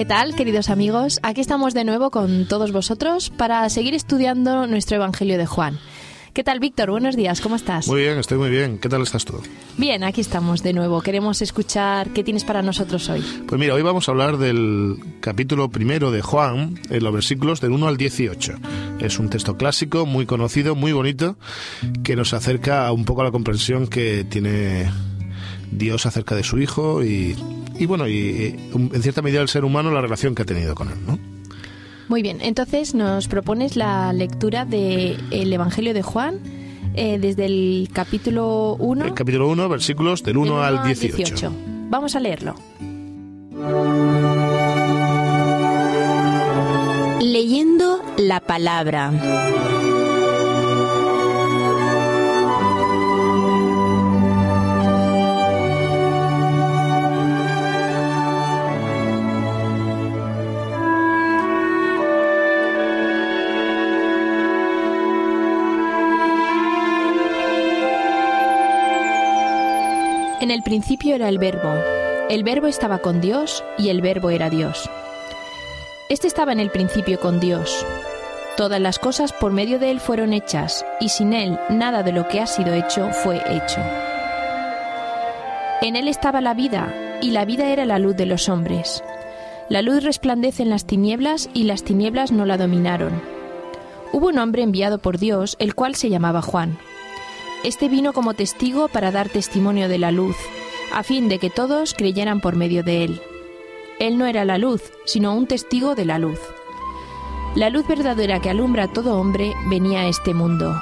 ¿Qué tal, queridos amigos? Aquí estamos de nuevo con todos vosotros para seguir estudiando nuestro Evangelio de Juan. ¿Qué tal, Víctor? Buenos días, ¿cómo estás? Muy bien, estoy muy bien. ¿Qué tal estás tú? Bien, aquí estamos de nuevo. Queremos escuchar qué tienes para nosotros hoy. Pues mira, hoy vamos a hablar del capítulo primero de Juan, en los versículos del 1 al 18. Es un texto clásico, muy conocido, muy bonito, que nos acerca un poco a la comprensión que tiene Dios acerca de su Hijo y, y bueno, y, en cierta medida el ser humano, la relación que ha tenido con él, ¿no? Muy bien, entonces nos propones la lectura del Evangelio de Juan eh, desde el capítulo 1. El capítulo 1, versículos del 1, al 18. Vamos a leerlo. Leyendo la palabra. En el principio era el verbo. El verbo estaba con Dios y el verbo era Dios. Este estaba en el principio con Dios. Todas las cosas por medio de Él fueron hechas, y sin Él nada de lo que ha sido hecho fue hecho. En Él estaba la vida, y la vida era la luz de los hombres. La luz resplandece en las tinieblas, y las tinieblas no la dominaron. Hubo un hombre enviado por Dios, el cual se llamaba Juan. Este vino como testigo para dar testimonio de la luz, a fin de que todos creyeran por medio de él. Él no era la luz, sino un testigo de la luz. La luz verdadera que alumbra a todo hombre venía a este mundo.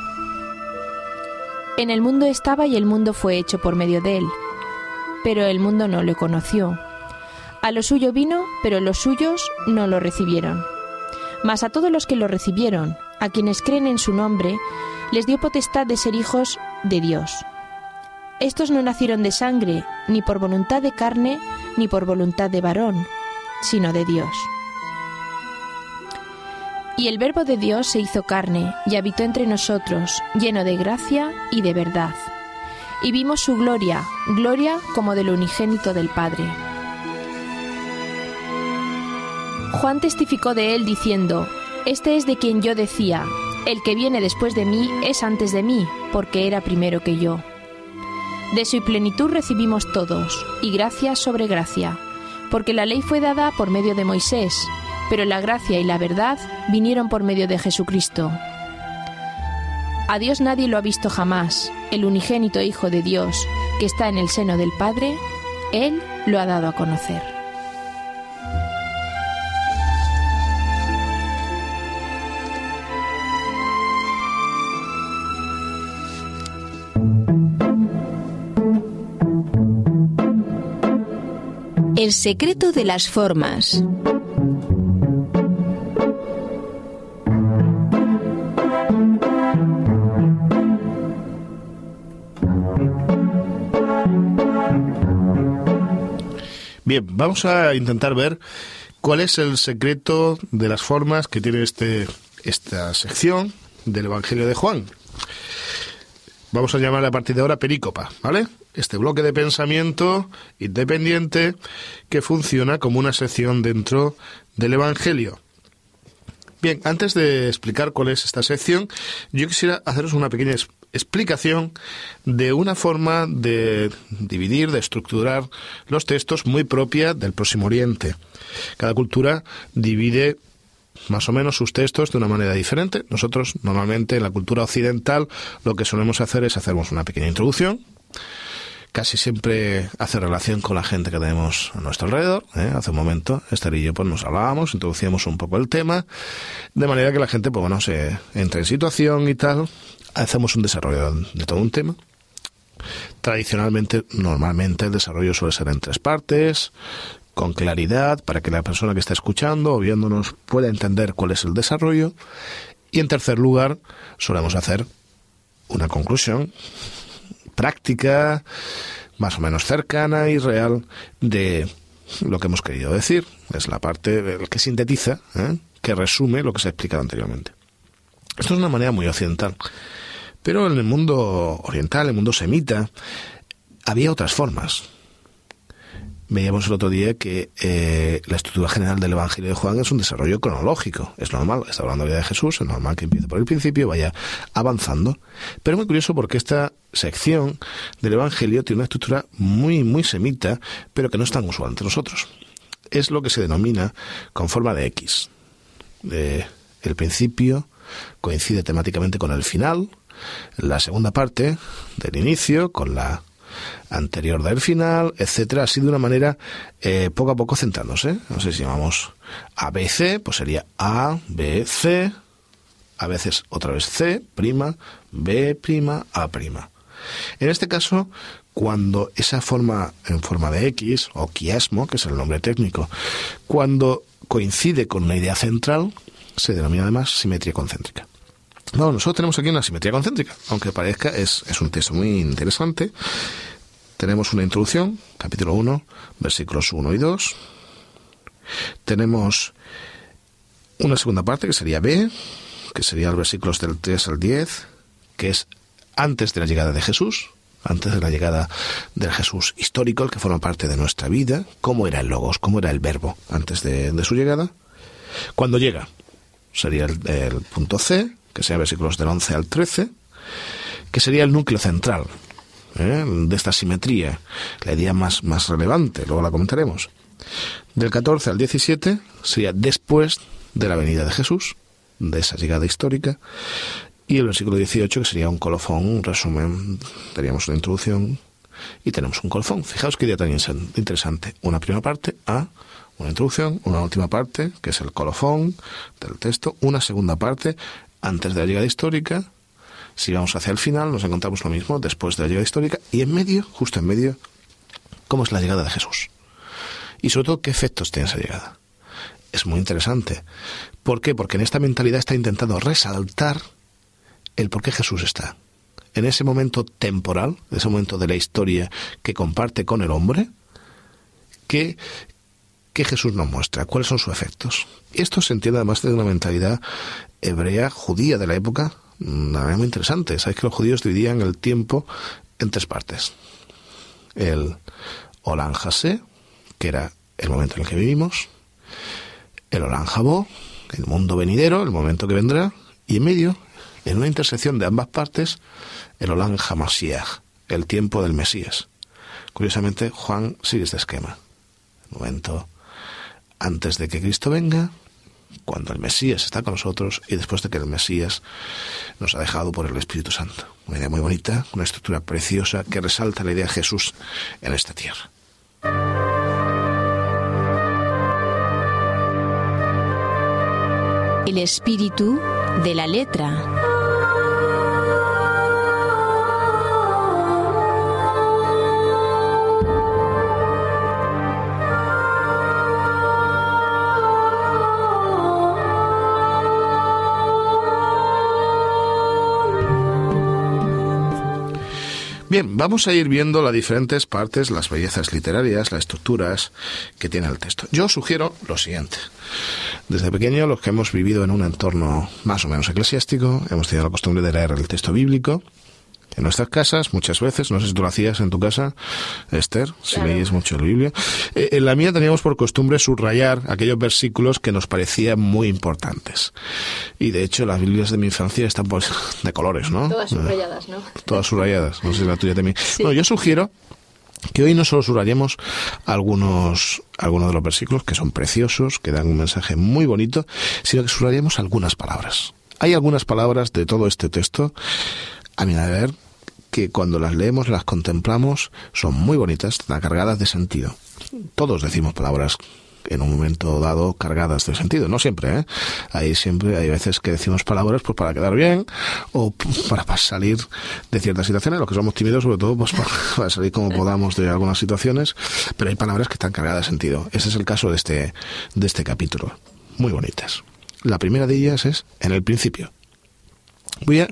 En el mundo estaba y el mundo fue hecho por medio de él, pero el mundo no lo conoció. A lo suyo vino, pero los suyos no lo recibieron. Mas a todos los que lo recibieron, a quienes creen en su nombre, les dio potestad de ser hijos de Dios. Estos no nacieron de sangre, ni por voluntad de carne, ni por voluntad de varón, sino de Dios. Y el Verbo de Dios se hizo carne y habitó entre nosotros, lleno de gracia y de verdad. Y vimos su gloria, gloria como del unigénito del Padre. Juan testificó de él diciendo, Este es de quien yo decía, el que viene después de mí es antes de mí, porque era primero que yo. De su plenitud recibimos todos, y gracia sobre gracia, porque la ley fue dada por medio de Moisés, pero la gracia y la verdad vinieron por medio de Jesucristo. A Dios nadie lo ha visto jamás, el unigénito Hijo de Dios, que está en el seno del Padre, Él lo ha dado a conocer. El secreto de las formas. Bien, vamos a intentar ver cuál es el secreto de las formas que tiene este, esta sección del Evangelio de Juan. Vamos a llamarle a partir de ahora perícopa, ¿vale? Este bloque de pensamiento independiente que funciona como una sección dentro del Evangelio. Bien, antes de explicar cuál es esta sección, yo quisiera haceros una pequeña explicación de una forma de dividir, de estructurar los textos muy propia del Próximo Oriente. Cada cultura divide más o menos sus textos de una manera diferente. Nosotros normalmente en la cultura occidental lo que solemos hacer es hacernos una pequeña introducción, casi siempre hace relación con la gente que tenemos a nuestro alrededor. ¿eh? Hace un momento, Esther y yo pues, nos hablábamos, introducíamos un poco el tema, de manera que la gente pues, bueno, se entra en situación y tal. Hacemos un desarrollo de todo un tema. Tradicionalmente, normalmente, el desarrollo suele ser en tres partes, con claridad, para que la persona que está escuchando o viéndonos pueda entender cuál es el desarrollo. Y en tercer lugar, solemos hacer una conclusión práctica, más o menos cercana y real de lo que hemos querido decir. Es la parte que sintetiza, ¿eh? que resume lo que se ha explicado anteriormente. Esto es una manera muy occidental. Pero en el mundo oriental, en el mundo semita, había otras formas. Veíamos el otro día que eh, la estructura general del Evangelio de Juan es un desarrollo cronológico. Es normal, está hablando de Jesús, es normal que empiece por el principio, vaya avanzando. Pero es muy curioso porque esta sección del Evangelio tiene una estructura muy, muy semita, pero que no es tan usual entre nosotros. Es lo que se denomina con forma de X. el principio coincide temáticamente con el final, la segunda parte del inicio con la anterior del final, etcétera, así de una manera eh, poco a poco centrándose. No sé si llamamos ABC, pues sería A, B, C, a veces otra vez C, prima, B, prima, A, prima. En este caso, cuando esa forma en forma de X, o quiasmo, que es el nombre técnico, cuando coincide con una idea central, se denomina además simetría concéntrica. Bueno, nosotros tenemos aquí una simetría concéntrica, aunque parezca, es, es un texto muy interesante tenemos una introducción, capítulo 1, versículos 1 y 2. Tenemos una segunda parte que sería B, que sería los versículos del 3 al 10, que es antes de la llegada de Jesús, antes de la llegada del Jesús histórico, el que forma parte de nuestra vida, cómo era el logos, cómo era el verbo antes de, su llegada. Cuando llega, sería el, el punto C, que sería versículos del 11 al 13, que sería el núcleo central, ¿eh? de esta simetría, la idea más, más relevante, luego la comentaremos. Del 14 al 17 sería después de la venida de Jesús, de esa llegada histórica, y el versículo 18 que sería un colofón, un resumen, teníamos una introducción y tenemos un colofón. Fijaos qué idea tan interesante. Una primera parte, A, una introducción, una última parte, que es el colofón del texto, una segunda parte, antes de la llegada histórica, si vamos hacia el final, nos encontramos lo mismo después de la llegada histórica y en medio, justo en medio, cómo es la llegada de Jesús. Y sobre todo, qué efectos tiene esa llegada. Es muy interesante. ¿Por qué? Porque en esta mentalidad está intentando resaltar el por qué Jesús está. En ese momento temporal, ese momento de la historia que comparte con el hombre, que, que Jesús nos muestra, cuáles son sus efectos. Esto se entiende además de una mentalidad hebrea, judía de la época, nada muy interesante. Sabéis que los judíos dividían el tiempo en tres partes. El Olan que era el momento en el que vivimos, el Olan Jabó, el mundo venidero, el momento que vendrá, y en medio, en una intersección de ambas partes, el Olan Hamasiach, el tiempo del Mesías. Curiosamente, Juan sigue este esquema. El momento antes de que Cristo venga, cuando el Mesías está con nosotros y después de que el Mesías nos ha dejado por el Espíritu Santo. Una idea muy bonita, una estructura preciosa que resalta la idea de Jesús en esta tierra. El espíritu de la letra. Bien, vamos a ir viendo las diferentes partes, las bellezas literarias, las estructuras que tiene el texto. Yo sugiero lo siguiente. Desde pequeño, los que hemos vivido en un entorno más o menos eclesiástico, hemos tenido la costumbre de leer el texto bíblico, en nuestras casas, muchas veces, no sé si tú lo hacías en tu casa, Esther, si leías mucho la Biblia. Eh, en la mía teníamos por costumbre subrayar aquellos versículos que nos parecían muy importantes. Y de hecho, las Biblias de mi infancia están pues, de colores, ¿no? Todas subrayadas, ¿no? Todas subrayadas, no sé si la tuya también. Bueno, yo sugiero que hoy no solo subrayemos algunos, algunos de los versículos que son preciosos, que dan un mensaje muy bonito, sino que subrayemos algunas palabras. Hay algunas palabras de todo este texto, a mi ver, cuando las leemos, las contemplamos, son muy bonitas, están cargadas de sentido. Todos decimos palabras en un momento dado cargadas de sentido, no siempre, ¿eh? Hay siempre, hay veces que decimos palabras pues para quedar bien o para, salir de ciertas situaciones, los que somos tímidos sobre todo pues para, salir como podamos de algunas situaciones, pero hay palabras que están cargadas de sentido. Ese es el caso de este, de este capítulo. Muy bonitas. La primera de ellas es en el principio. Voy a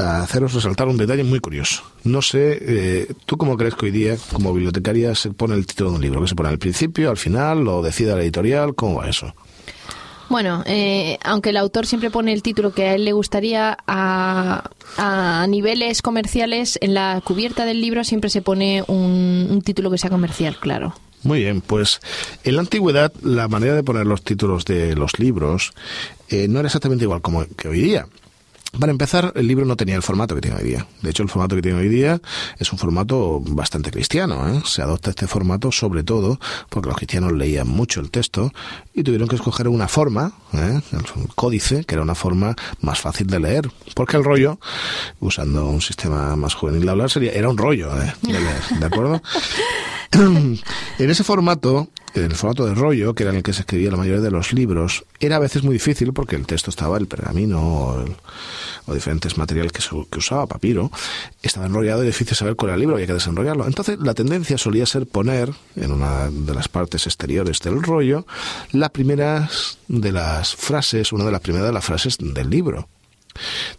haceros resaltar un detalle muy curioso. No sé, eh, ¿tú cómo crees que hoy día, como bibliotecaria, se pone el título de un libro? ¿Que se pone al principio, al final, lo decide la editorial? ¿Cómo va eso? Bueno, eh, aunque el autor siempre pone el título que a él le gustaría, a, a niveles comerciales, en la cubierta del libro siempre se pone un, un título que sea comercial, claro. Muy bien, pues en la antigüedad la manera de poner los títulos de los libros eh, no era exactamente igual como que hoy día. Para empezar, el libro no tenía el formato que tiene hoy día. De hecho, el formato que tiene hoy día es un formato bastante cristiano. ¿eh? Se adopta este formato sobre todo porque los cristianos leían mucho el texto y tuvieron que escoger una forma, ¿eh? el códice, que era una forma más fácil de leer. Porque el rollo, usando un sistema más juvenil de hablar, sería, era un rollo ¿eh? de leer, ¿de acuerdo? en ese formato, en el formato de rollo, que era en el que se escribía la mayoría de los libros, era a veces muy difícil porque el texto estaba, el pergamino o, el, o diferentes materiales que, se, usaba, papiro, estaba enrollado y difícil saber cuál era el libro, había que desenrollarlo. Entonces, la tendencia solía ser poner en una de las partes exteriores del rollo las primeras de las frases, una de las primeras de las frases del libro.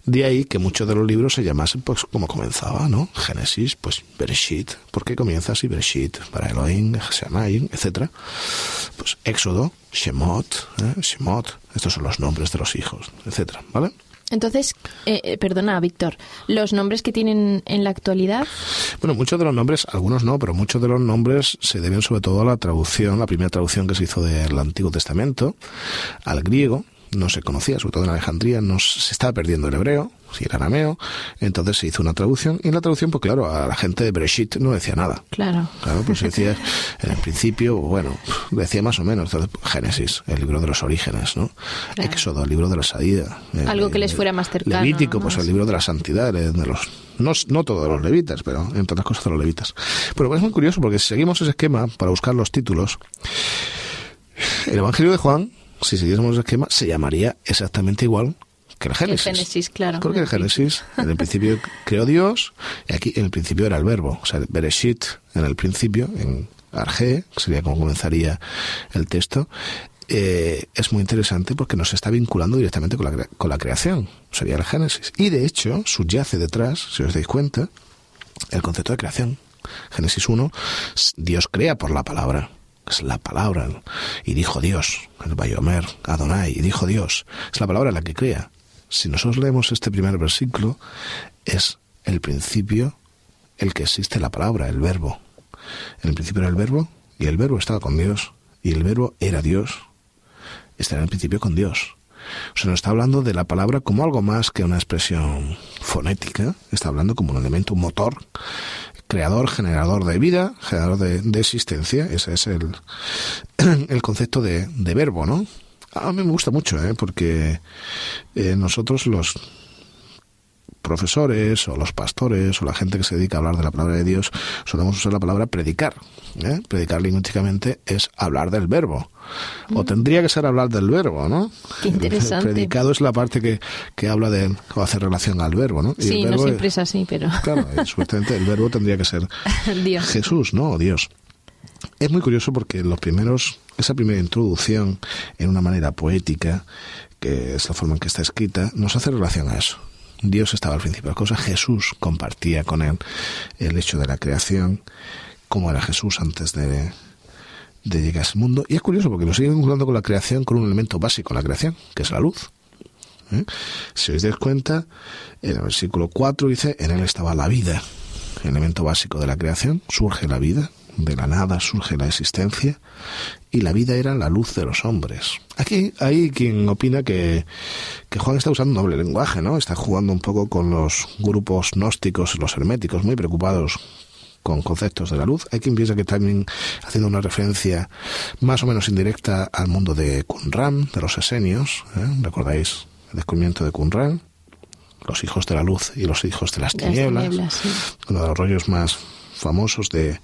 De ahí que muchos de los libros se llamasen pues como comenzaba, ¿no? Génesis, pues Bereshit, ¿por qué comienza así Bereshit? Para Elohim, Shemayim, etcétera. Pues Éxodo, Shemot, ¿eh? Shemot, estos son los nombres de los hijos, etcétera, ¿vale? Entonces, eh, perdona, Víctor, ¿los nombres que tienen en la actualidad? Bueno, muchos de los nombres, algunos no, pero muchos de los nombres se deben sobre todo a la traducción, la primera traducción que se hizo del Antiguo Testamento al griego, no se conocía, sobre todo en Alejandría, no se estaba perdiendo el hebreo, si era arameo, entonces se hizo una traducción, y en la traducción, pues claro, a la gente de Breshit no decía nada. Claro. Claro, pues decía, en el principio, bueno, decía más o menos, Génesis, el libro de los orígenes, ¿no? Claro. Éxodo, el libro de la salida. Algo que les fuera más cercano. Levítico, ¿no? pues el libro de la santidad, de los no, no todos los levitas, pero entre otras cosas de los levitas. Pero es muy curioso porque si seguimos ese esquema para buscar los títulos, el Evangelio de Juan si siguiésemos el esquema, se llamaría exactamente igual que el Génesis. El Génesis, claro. Porque el Génesis, en el principio creó Dios, y aquí en el principio era el verbo. O sea, Bereshit, en el principio, en Arge, sería como comenzaría el texto, eh, es muy interesante porque nos está vinculando directamente con la, con la creación. Sería el Génesis. Y de hecho, subyace detrás, si os dais cuenta, el concepto de creación. Génesis 1, Dios crea por la palabra es la palabra. Y dijo Dios, el Bayomer, Adonai, y dijo Dios. Es la palabra la que crea. Si nosotros leemos este primer versículo, es el principio el que existe la palabra, el verbo. En el principio era el verbo, y el verbo estaba con Dios, y el verbo era Dios. Está en el principio con Dios. O sea, no está hablando de la palabra como algo más que una expresión fonética, está hablando como un elemento, un motor creador, generador de vida, generador de, de existencia. Ese es el, el concepto de, de, verbo, ¿no? A mí me gusta mucho, ¿eh? porque eh, nosotros los profesores o los pastores o la gente que se dedica a hablar de la palabra de Dios solemos usar la palabra predicar. ¿eh? Predicar lingüísticamente es hablar del verbo. O tendría que ser hablar del verbo, ¿no? Qué interesante. El predicado es la parte que, que habla de o hace relación al verbo, ¿no? Y sí, no siempre es, es así, pero... Claro, supuestamente el verbo tendría que ser Dios. Jesús, ¿no? O Dios. Es muy curioso porque los primeros, esa primera introducción en una manera poética, que es la forma en que está escrita, nos hace relación a eso. Dios estaba al principio de las cosas, Jesús compartía con él el hecho de la creación, cómo era Jesús antes de, de llegar a ese mundo. Y es curioso porque nos sigue vinculando con la creación con un elemento básico en la creación, que es la luz. ¿Eh? Si os dais cuenta, en el versículo 4 dice, en él estaba la vida, el elemento básico de la creación, surge la vida, de la nada surge la existencia, y la vida era la luz de los hombres. Aquí hay quien opina que, que Juan está usando un doble lenguaje, ¿no? Está jugando un poco con los grupos gnósticos, los herméticos, muy preocupados con conceptos de la luz. Hay quien piensa que también haciendo una referencia más o menos indirecta al mundo de Qumran, de los esenios. ¿eh? ¿Recordáis el descubrimiento de Qumran? Los hijos de la luz y los hijos de las tinieblas. Las tinieblas sí. Uno de los rollos más famosos de,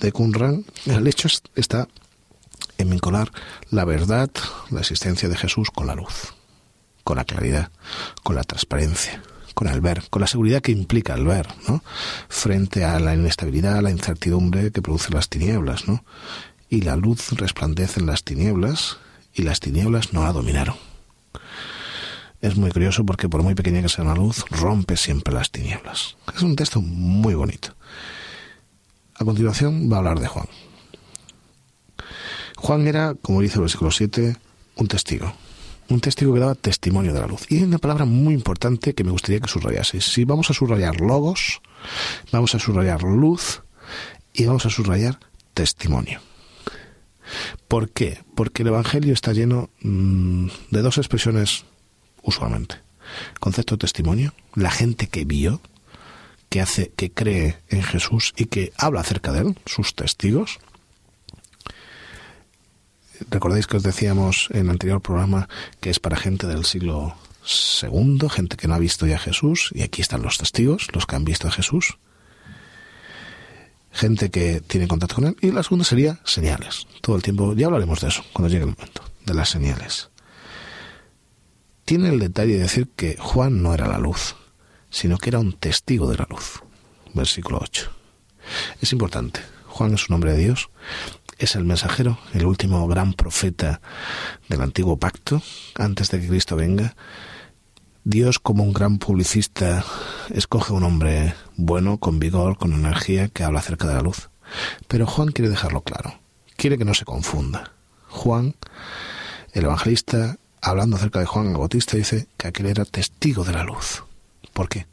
de Qumran. El hecho está en vincular la verdad, la existencia de Jesús con la luz, con la claridad, con la transparencia con el ver, con la seguridad que implica el ver, ¿no? Frente a la inestabilidad, la incertidumbre que producen las tinieblas, ¿no? Y la luz resplandece en las tinieblas y las tinieblas no la dominaron. es muy curioso porque por muy pequeña que sea una luz, rompe siempre las tinieblas. Es un texto muy bonito. A continuación va a hablar de Juan. Juan era, como dice el versículo 7, un testigo. Un testigo que daba testimonio de la luz. Y hay una palabra muy importante que me gustaría que subrayaseis. Si vamos a subrayar logos, vamos a subrayar luz y vamos a subrayar testimonio. ¿Por qué? Porque el Evangelio está lleno mm, de dos expresiones usualmente. Concepto de testimonio, la gente que vio, que hace, que cree en Jesús y que habla acerca de él, sus testigos. Recordáis que os decíamos en el anterior programa que es para gente del siglo segundo, gente que no ha visto ya a Jesús, y aquí están los testigos, los que han visto a Jesús, gente que tiene contacto con él, y la segunda sería señales. Todo el tiempo, ya hablaremos de eso cuando llegue el momento, de las señales tiene el detalle de decir que Juan no era la luz, sino que era un testigo de la luz. Versículo 8. Es importante. Juan es un hombre de Dios, es el mensajero, el último gran profeta del antiguo pacto, antes de que Cristo venga. Dios, como un gran publicista, escoge un hombre bueno, con vigor, con energía, que habla acerca de la luz. Pero Juan quiere dejarlo claro, quiere que no se confunda. Juan, el evangelista, hablando acerca de Juan el Bautista, dice que aquel era testigo de la luz. ¿Por qué?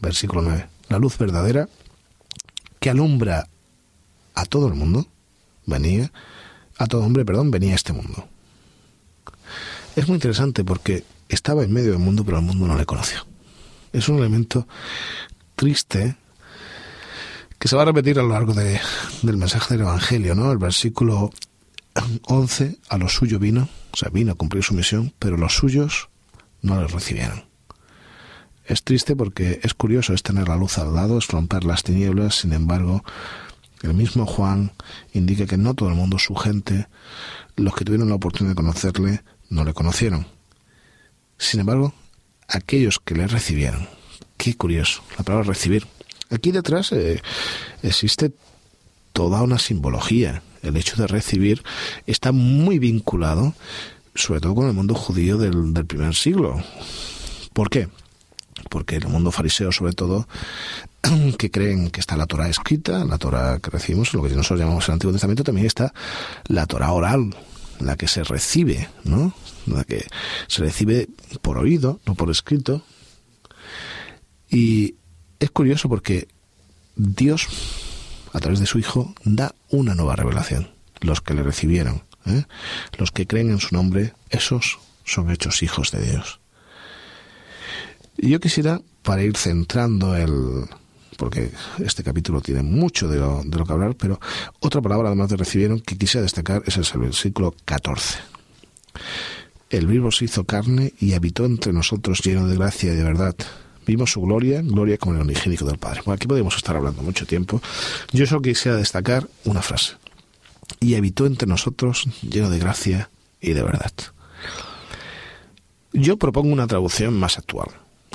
Versículo 9. La luz verdadera que alumbra a todo el mundo, venía, a todo hombre, perdón, venía a este mundo. Es muy interesante porque estaba en medio del mundo, pero el mundo no le conoció. Es un elemento triste que se va a repetir a lo largo de, del mensaje del Evangelio, ¿no? El versículo 11, a lo suyo vino, o sea, vino a cumplir su misión, pero los suyos no le recibieron. Es triste porque es curioso, es tener la luz al lado, es romper las tinieblas, sin embargo, el mismo Juan indica que no todo el mundo, su gente, los que tuvieron la oportunidad de conocerle, no le conocieron. Sin embargo, aquellos que le recibieron, qué curioso, la palabra recibir. Aquí detrás eh, existe toda una simbología el hecho de recibir está muy vinculado, sobre todo con el mundo judío del, primer siglo. ¿Por qué? Porque el mundo fariseo, sobre todo, que creen que está la Torah escrita, la Torah que recibimos, lo que nosotros llamamos el Antiguo Testamento, también está la Torah oral, la que se recibe, ¿no? La que se recibe por oído, no por escrito. Y es curioso porque Dios a través de su Hijo, da una nueva revelación. Los que le recibieron, ¿eh? los que creen en su nombre, esos son hechos hijos de Dios. Yo quisiera, para ir centrando el, porque este capítulo tiene mucho de lo, de lo, que hablar, pero otra palabra además de recibieron que quisiera destacar es el versículo 14. El vivo se hizo carne y habitó entre nosotros lleno de gracia y de verdad vimos su gloria, gloria como el unigénico del Padre. Bueno, aquí podemos estar hablando mucho tiempo. Yo solo quisiera destacar una frase. Y habitó entre nosotros lleno de gracia y de verdad. Yo propongo una traducción más actual.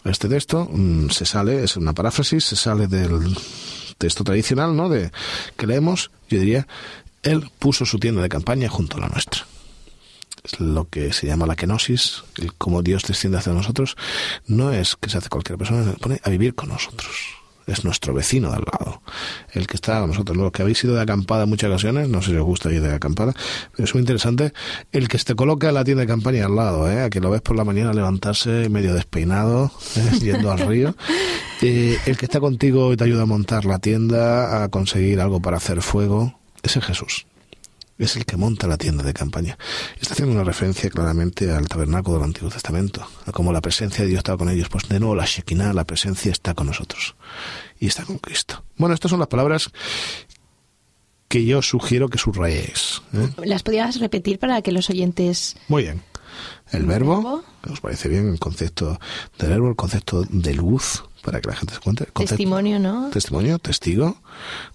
Este texto mm, se sale, es una paráfrasis, se sale del texto tradicional, ¿no? De que leemos, yo diría, él puso su tienda de campaña junto a la nuestra lo que se llama la kenosis, el cómo Dios desciende hacia nosotros, no es que se hace cualquier persona, se pone a vivir con nosotros. Es nuestro vecino de al lado, el que está con nosotros. Los que habéis ido de acampada en muchas ocasiones, no sé si os gusta ir de acampada, pero es muy interesante el que te coloca en la tienda de campaña al lado, ¿eh? a que lo ves por la mañana levantarse medio despeinado, ¿eh? yendo al río. Eh, el que está contigo y te ayuda a montar la tienda, a conseguir algo para hacer fuego, ese es Jesús es el que monta la tienda de campaña. Está haciendo una referencia claramente al tabernáculo del Antiguo Testamento, a cómo la presencia de Dios estaba con ellos. Pues de nuevo la Shekinah, la presencia está con nosotros y está con Cristo. Bueno, estas son las palabras que yo sugiero que subrayéis. ¿eh? ¿Las podías repetir para que los oyentes... Muy bien. El verbo, ¿os parece bien el concepto del verbo, el concepto de luz, para que la gente se encuentre? testimonio, ¿no? Testimonio, testigo,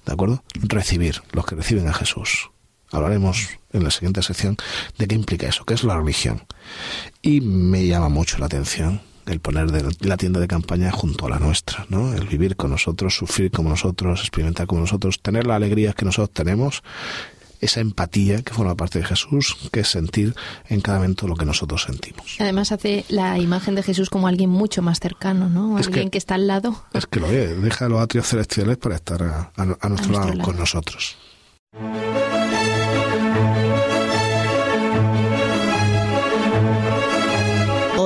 ¿de acuerdo? Recibir, los que reciben a Jesús. Hablaremos en la siguiente sección de qué implica eso, qué es la religión. Y me llama mucho la atención el poner la tienda de campaña junto a la nuestra, ¿no? El vivir con nosotros, sufrir como nosotros, experimentar como nosotros, tener la alegría que nosotros tenemos esa empatía que forma parte de Jesús, que es sentir en cada momento lo que nosotros sentimos. Además hace la imagen de Jesús como alguien mucho más cercano, ¿no? alguien que, está al lado. Es que lo es, deja los atrios celestiales para estar a, nuestro, lado, con nosotros.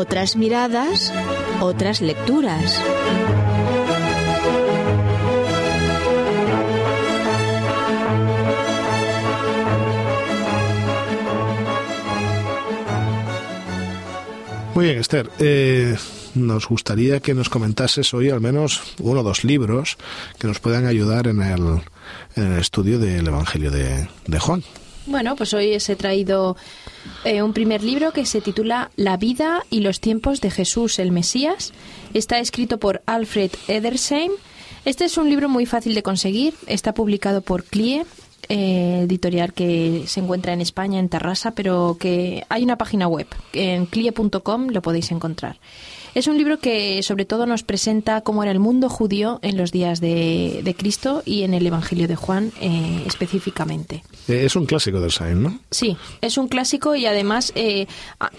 Otras miradas, otras lecturas. Muy bien, Esther. Eh, nos gustaría que nos comentases hoy al menos uno o dos libros que nos puedan ayudar en el, en el estudio del Evangelio de, Juan. Bueno, pues hoy os he traído eh, un primer libro que se titula La vida y los tiempos de Jesús el Mesías. Está escrito por Alfred Edersheim. Este es un libro muy fácil de conseguir. Está publicado por CLIE eh, editorial que se encuentra en España, en Terrassa, pero que hay una página web, en clie.com lo podéis encontrar. Es un libro que sobre todo nos presenta cómo era el mundo judío en los días de, Cristo y en el Evangelio de Juan eh, específicamente. Eh, es un clásico del Sain, ¿no? Sí, es un clásico y además eh,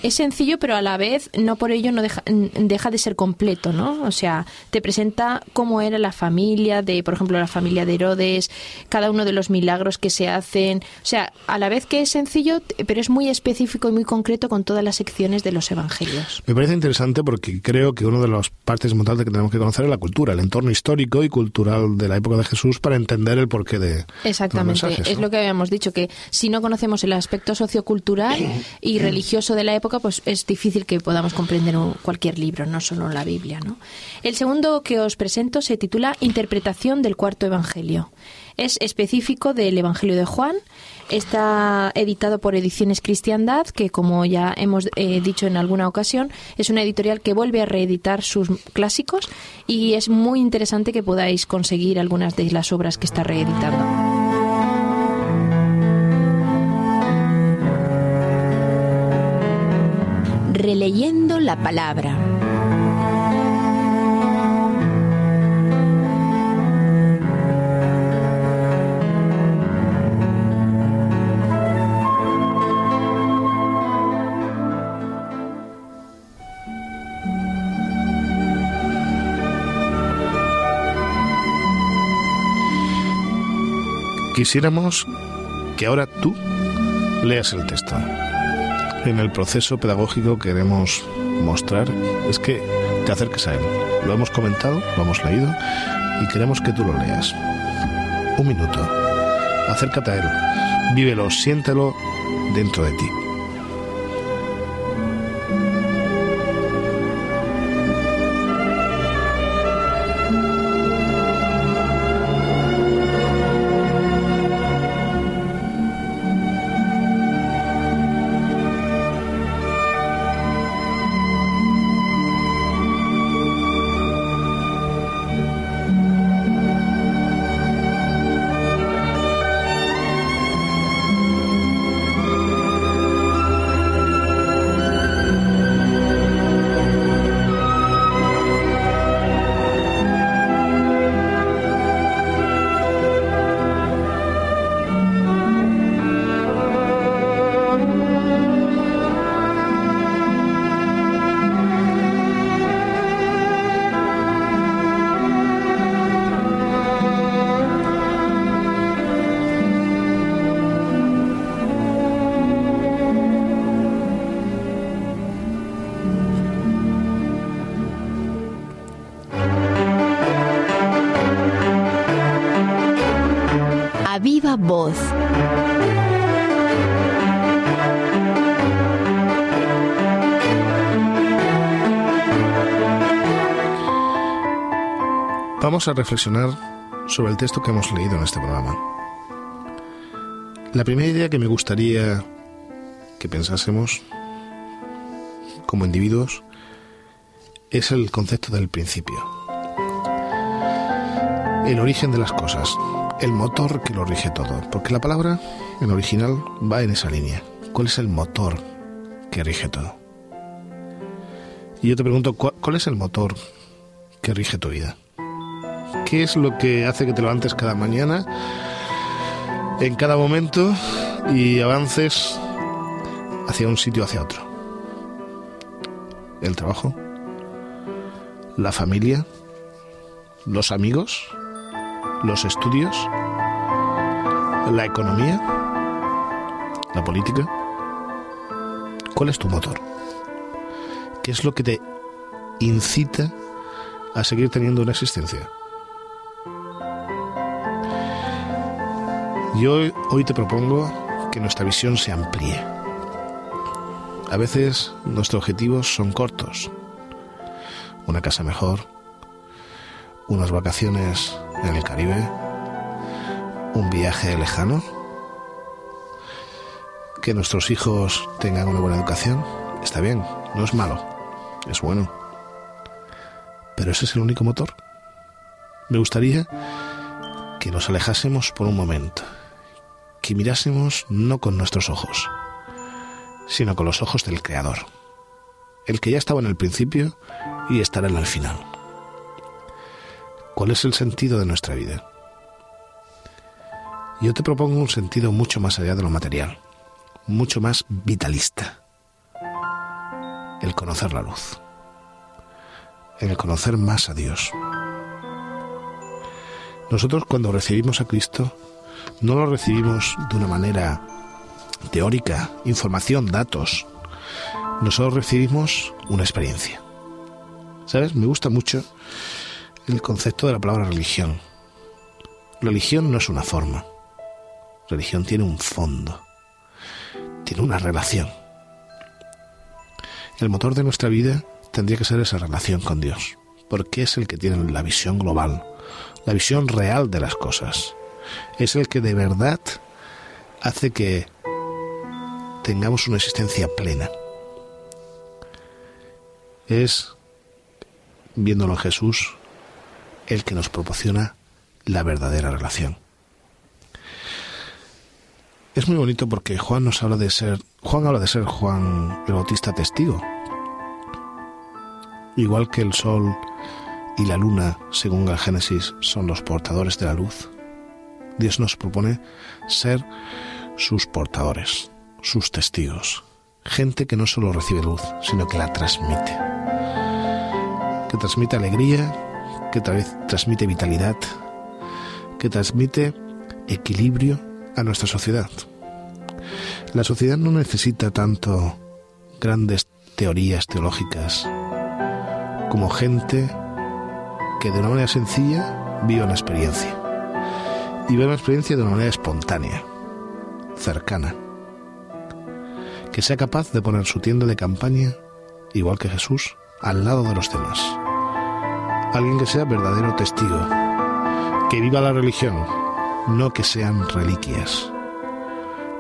es sencillo, pero a la vez no por ello no deja, deja, de ser completo, ¿no? O sea, te presenta cómo era la familia de, por ejemplo, la familia de Herodes, cada uno de los milagros que se hacen. O sea, a la vez que es sencillo, pero es muy específico y muy concreto con todas las secciones de los evangelios. Me parece interesante porque creo que una de las partes importantes que tenemos que conocer es la cultura, el entorno histórico y cultural de la época de Jesús para entender el porqué de Exactamente, es lo que habíamos dicho, que si no conocemos el aspecto sociocultural y religioso de la época, pues es difícil que podamos comprender cualquier libro, no solo la Biblia. ¿no? El segundo que os presento se titula Interpretación del cuarto Evangelio. Es específico del Evangelio de Juan. Está editado por Ediciones Cristiandad, que como ya hemos eh, dicho en alguna ocasión, es una editorial que vuelve a reeditar sus clásicos y es muy interesante que podáis conseguir algunas de las obras que está reeditando. Releyendo la palabra. Quisiéramos que ahora tú leas el texto. En el proceso pedagógico queremos mostrar es que te acerques a él. Lo hemos comentado, lo hemos leído y queremos que tú lo leas. Un minuto. Acércate a él. Vívelo, siéntelo dentro de ti. A reflexionar sobre el texto que hemos leído en este programa. La primera idea que me gustaría que pensásemos como individuos es el concepto del principio. El origen de las cosas, el motor que lo rige todo, porque la palabra en original va en esa línea. ¿Cuál es el motor que rige todo? Y yo te pregunto, ¿cuál, es el motor que rige tu vida? ¿Qué es lo que hace que te levantes cada mañana, en cada momento, y avances hacia un sitio hacia otro. El trabajo, la familia, los amigos, los estudios, la economía, la política. ¿Cuál es tu motor? ¿Qué es lo que te incita a seguir teniendo una existencia? Yo hoy te propongo que nuestra visión se amplíe. A veces nuestros objetivos son cortos. Una casa mejor, unas vacaciones en el Caribe, un viaje lejano, que nuestros hijos tengan una buena educación, está bien, no es malo, es bueno. Pero ese es el único motor. Me gustaría que nos alejásemos por un momento, que mirásemos no con nuestros ojos, sino con los ojos del Creador, el que ya estaba en el principio y estará en el final. ¿Cuál es el sentido de nuestra vida? Yo te propongo un sentido mucho más allá de lo material, mucho más vitalista. El conocer la luz, el conocer más a Dios. Nosotros cuando recibimos a Cristo no lo recibimos de una manera teórica, información, datos. Nosotros recibimos una experiencia. ¿Sabes? Me gusta mucho el concepto de la palabra religión. Religión no es una forma. Religión tiene un fondo. Tiene una relación. El motor de nuestra vida tendría que ser esa relación con Dios, porque es el que tiene la visión global, la visión real de las cosas. Es el que de verdad hace que tengamos una existencia plena. Es, viéndolo Jesús, el que nos proporciona la verdadera relación. Es muy bonito porque Juan nos habla de ser, Juan habla de ser Juan el Bautista testigo. Igual que el sol y la luna, según el Génesis, son los portadores de la luz, Dios nos propone ser sus portadores, sus testigos, gente que no solo recibe luz, sino que la transmite, que transmite alegría, que transmite vitalidad, que transmite equilibrio a nuestra sociedad. La sociedad no necesita tanto grandes teorías teológicas como gente que de una manera sencilla viva una experiencia. Y viva una experiencia de una manera espontánea, cercana. Que sea capaz de poner su tienda de campaña, igual que Jesús, al lado de los demás alguien que sea verdadero testigo, que viva la religión, no que sean reliquias,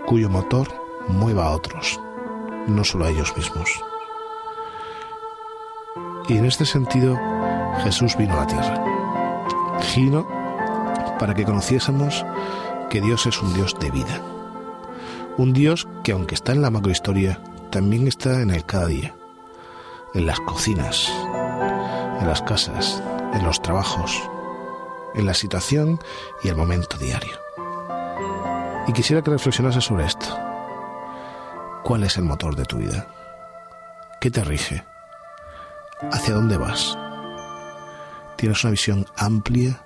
cuyo motor mueva a otros, no solo a ellos mismos. Y en este sentido, Jesús vino a la tierra. Vino para que conociésemos que Dios es un Dios de vida. Un Dios que aunque está en la macrohistoria, también está en el cada día, en las cocinas, en las casas, en los trabajos, en la situación y el momento diario. Y quisiera que reflexionase sobre esto. ¿Cuál es el motor de tu vida? ¿Qué te rige? ¿Hacia dónde vas? ¿Tienes una visión amplia,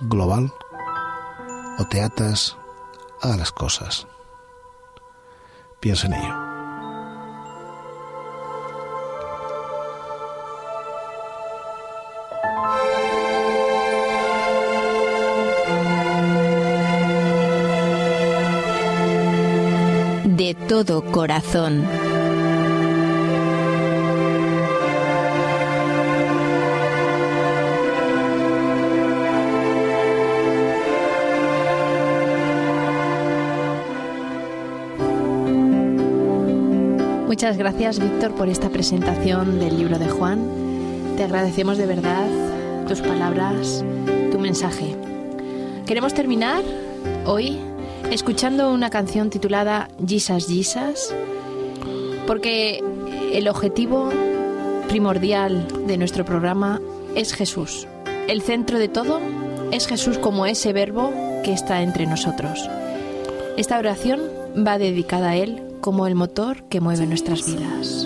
global? ¿O te atas a las cosas? Piensa en ello. todo corazón. Muchas gracias, Víctor, por esta presentación del libro de Juan. Te agradecemos de verdad tus palabras, tu mensaje. Queremos terminar hoy escuchando una canción titulada Jesus Jesus, porque el objetivo primordial de nuestro programa es Jesús. El centro de todo es Jesús como ese verbo que está entre nosotros. Esta oración va dedicada a Él como el motor que mueve nuestras vidas.